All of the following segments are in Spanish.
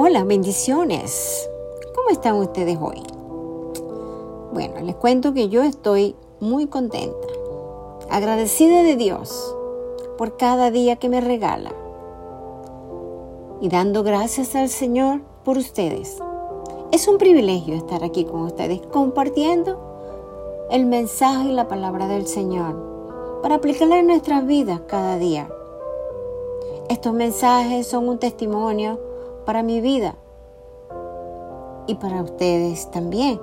Hola, bendiciones. ¿Cómo están ustedes hoy? Bueno, les cuento que yo estoy muy contenta, agradecida de Dios por cada día que me regala y dando gracias al Señor por ustedes. Es un privilegio estar aquí con ustedes compartiendo el mensaje y la palabra del Señor para aplicarla en nuestras vidas cada día. Estos mensajes son un testimonio para mi vida y para ustedes también.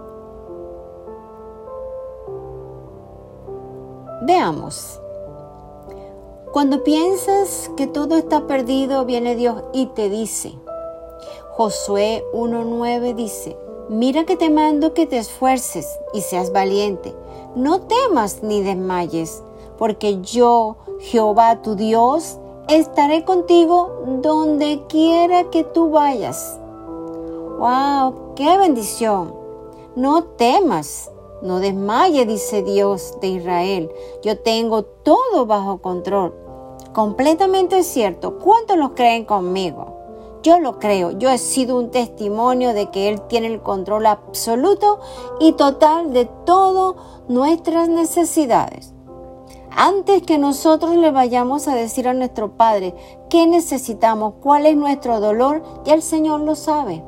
Veamos. Cuando piensas que todo está perdido, viene Dios y te dice, Josué 1.9 dice, mira que te mando que te esfuerces y seas valiente, no temas ni desmayes, porque yo, Jehová tu Dios, estaré contigo donde quiera que tú vayas. ¡Wow! ¡Qué bendición! No temas, no desmayes, dice Dios de Israel. Yo tengo todo bajo control. Completamente cierto. ¿Cuántos lo creen conmigo? Yo lo creo. Yo he sido un testimonio de que Él tiene el control absoluto y total de todas nuestras necesidades. Antes que nosotros le vayamos a decir a nuestro Padre qué necesitamos, cuál es nuestro dolor, ya el Señor lo sabe.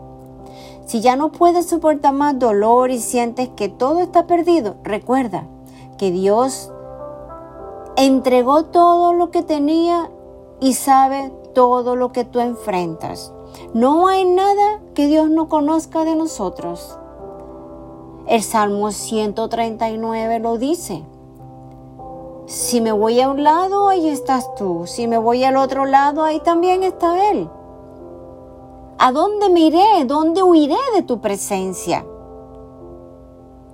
Si ya no puedes soportar más dolor y sientes que todo está perdido, recuerda que Dios entregó todo lo que tenía y sabe todo lo que tú enfrentas. No hay nada que Dios no conozca de nosotros. El Salmo 139 lo dice. Si me voy a un lado, ahí estás tú. Si me voy al otro lado, ahí también está Él. ¿A dónde me iré? ¿Dónde huiré de tu presencia?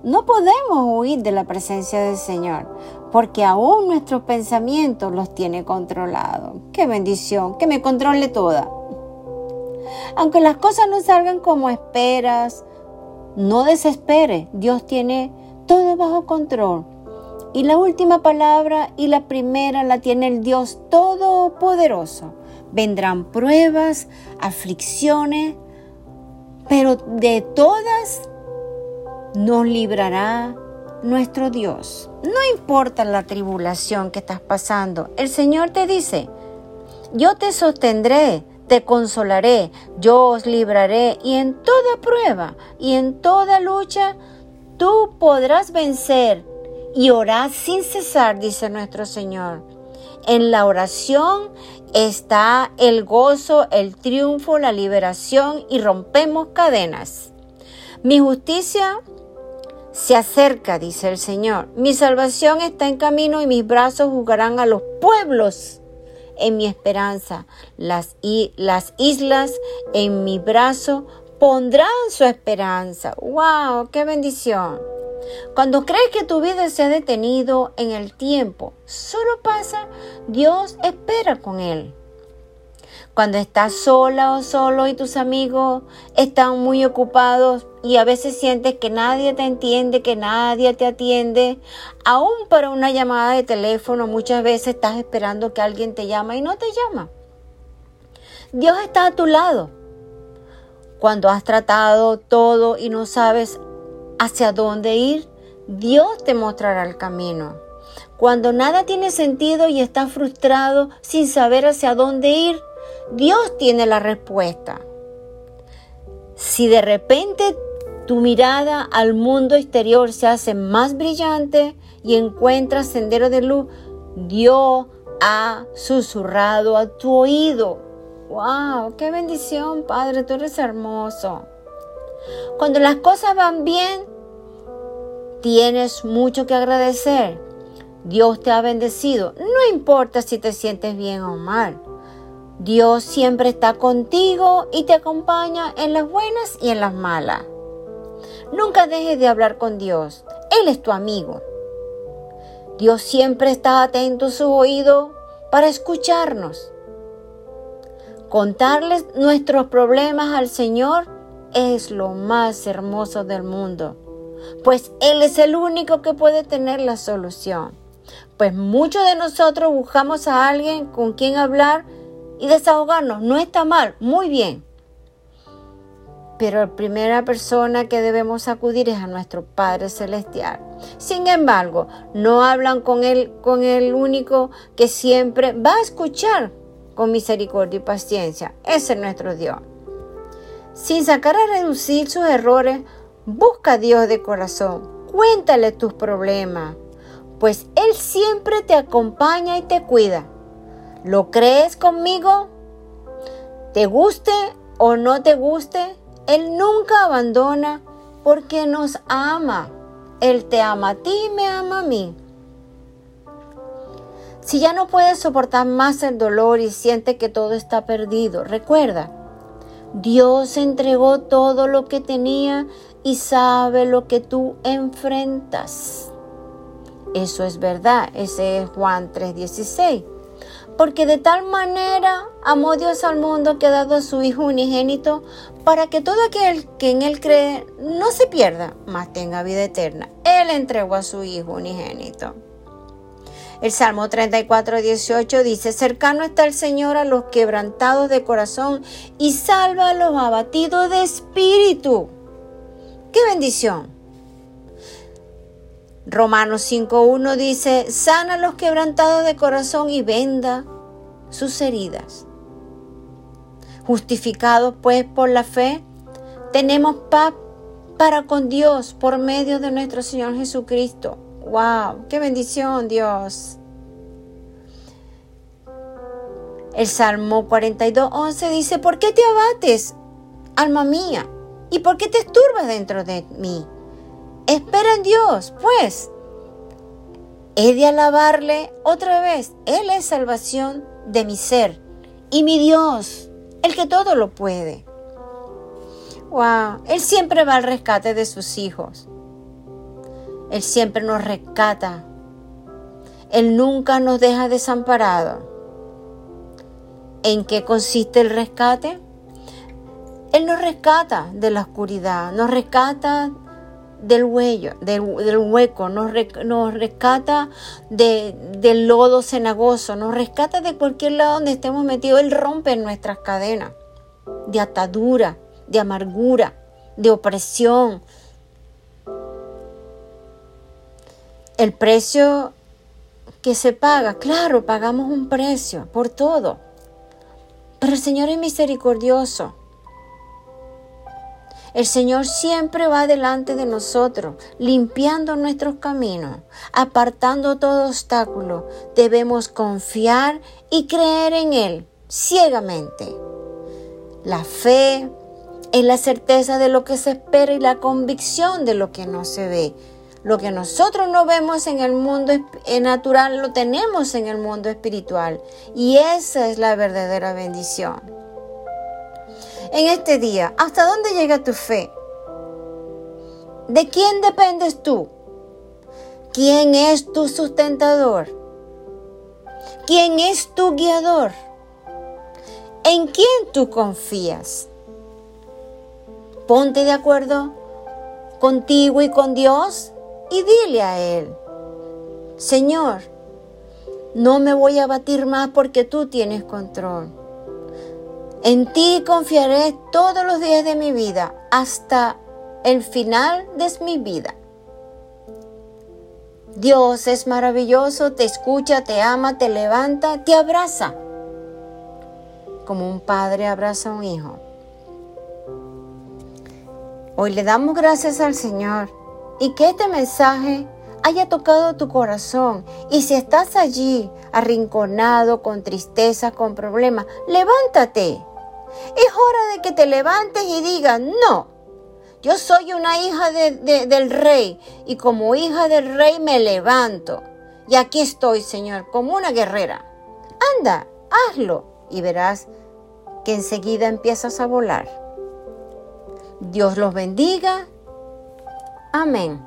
No podemos huir de la presencia del Señor, porque aún nuestros pensamientos los tiene controlados. Qué bendición, que me controle toda. Aunque las cosas no salgan como esperas, no desespere, Dios tiene todo bajo control y la última palabra y la primera la tiene el Dios Todopoderoso. Vendrán pruebas, aflicciones, pero de todas nos librará nuestro Dios. No importa la tribulación que estás pasando, el Señor te dice, yo te sostendré, te consolaré, yo os libraré y en toda prueba y en toda lucha tú podrás vencer y orad sin cesar, dice nuestro Señor. En la oración está el gozo, el triunfo, la liberación y rompemos cadenas. Mi justicia se acerca, dice el Señor. Mi salvación está en camino y mis brazos jugarán a los pueblos en mi esperanza. Las, las islas en mi brazo pondrán su esperanza. ¡Wow! ¡Qué bendición! Cuando crees que tu vida se ha detenido en el tiempo, solo pasa, Dios espera con él. Cuando estás sola o solo y tus amigos están muy ocupados y a veces sientes que nadie te entiende, que nadie te atiende, aún para una llamada de teléfono muchas veces estás esperando que alguien te llama y no te llama. Dios está a tu lado. Cuando has tratado todo y no sabes hacia dónde ir, Dios te mostrará el camino. Cuando nada tiene sentido y estás frustrado sin saber hacia dónde ir, Dios tiene la respuesta. Si de repente tu mirada al mundo exterior se hace más brillante y encuentras sendero de luz, Dios ha susurrado a tu oído. ¡Wow! ¡Qué bendición, Padre! Tú eres hermoso. Cuando las cosas van bien, tienes mucho que agradecer. Dios te ha bendecido. No importa si te sientes bien o mal. Dios siempre está contigo y te acompaña en las buenas y en las malas. Nunca dejes de hablar con Dios. Él es tu amigo. Dios siempre está atento a su oído para escucharnos. Contarles nuestros problemas al Señor es lo más hermoso del mundo, pues Él es el único que puede tener la solución. Pues muchos de nosotros buscamos a alguien con quien hablar y desahogarnos. No está mal, muy bien. pero la primera persona que debemos acudir es a nuestro Padre Celestial. Sin embargo, no hablan con él, con el único que siempre va a escuchar con misericordia y paciencia. Ese es nuestro Dios. Sin sacar a reducir sus errores, busca a Dios de corazón. Cuéntale tus problemas, pues Él siempre te acompaña y te cuida. ¿Lo crees conmigo? ¿Te guste o no te guste? Él nunca abandona porque nos ama. Él te ama a ti y me ama a mí. Si ya no puedes soportar más el dolor y siente que todo está perdido, recuerda, Dios entregó todo lo que tenía y sabe lo que tú enfrentas. Eso es verdad, ese es Juan 3:16. Porque de tal manera amó Dios al mundo que ha dado a su Hijo unigénito para que todo aquel que en Él cree no se pierda, mas tenga vida eterna. Él entregó a su Hijo unigénito. El Salmo 34, 18 dice, cercano está el Señor a los quebrantados de corazón y salva a los abatidos de espíritu. ¡Qué bendición! Romanos 5.1 dice, sana a los quebrantados de corazón y venda sus heridas. Justificados pues por la fe, tenemos paz para con Dios por medio de nuestro Señor Jesucristo. ¡Wow! ¡Qué bendición, Dios! El Salmo 42.11 dice, ¿por qué te abates, alma mía? ¿Y por qué te esturbas dentro de mí? Espera en Dios, pues. He de alabarle otra vez. Él es salvación de mi ser y mi Dios, el que todo lo puede. Wow, Él siempre va al rescate de sus hijos. Él siempre nos rescata. Él nunca nos deja desamparados. ¿En qué consiste el rescate? Él nos rescata de la oscuridad, nos rescata del, huello, del, hueco, nos, nos rescata del lodo cenagoso, nos rescata de cualquier lado donde estemos metidos. Él rompe nuestras cadenas de atadura, de amargura, de opresión. El precio que se paga, claro, pagamos un precio por todo. Pero el Señor es misericordioso. El Señor siempre va delante de nosotros, limpiando nuestros caminos, apartando todo obstáculo. Debemos confiar y creer en Él ciegamente. La fe es la certeza de lo que se espera y la convicción de lo que no se ve. Lo que nosotros no vemos en el mundo natural lo tenemos en el mundo espiritual. Y esa es la verdadera bendición en este día? ¿Hasta dónde llega tu fe? ¿De quién dependes tú? ¿Quién es tu sustentador? ¿Quién es tu guiador? ¿En quién tú confías? Ponte de acuerdo contigo y con Dios y dile a Él, Señor, no me voy a batir más porque tú tienes control. En ti confiaré todos los días de mi vida hasta el final de mi vida. Dios es maravilloso, te escucha, te ama, te levanta, te abraza, como un padre abraza a un hijo. Hoy le damos gracias al Señor y que este mensaje haya tocado tu corazón. Y si estás allí, arrinconado, con tristeza, con problemas, levántate es hora de que te levantes y digas, no, yo soy una hija del rey y como hija del rey me levanto. Y aquí estoy, Señor, como una guerrera. Anda, hazlo y verás que enseguida empiezas a volar. Dios los bendiga. Amém.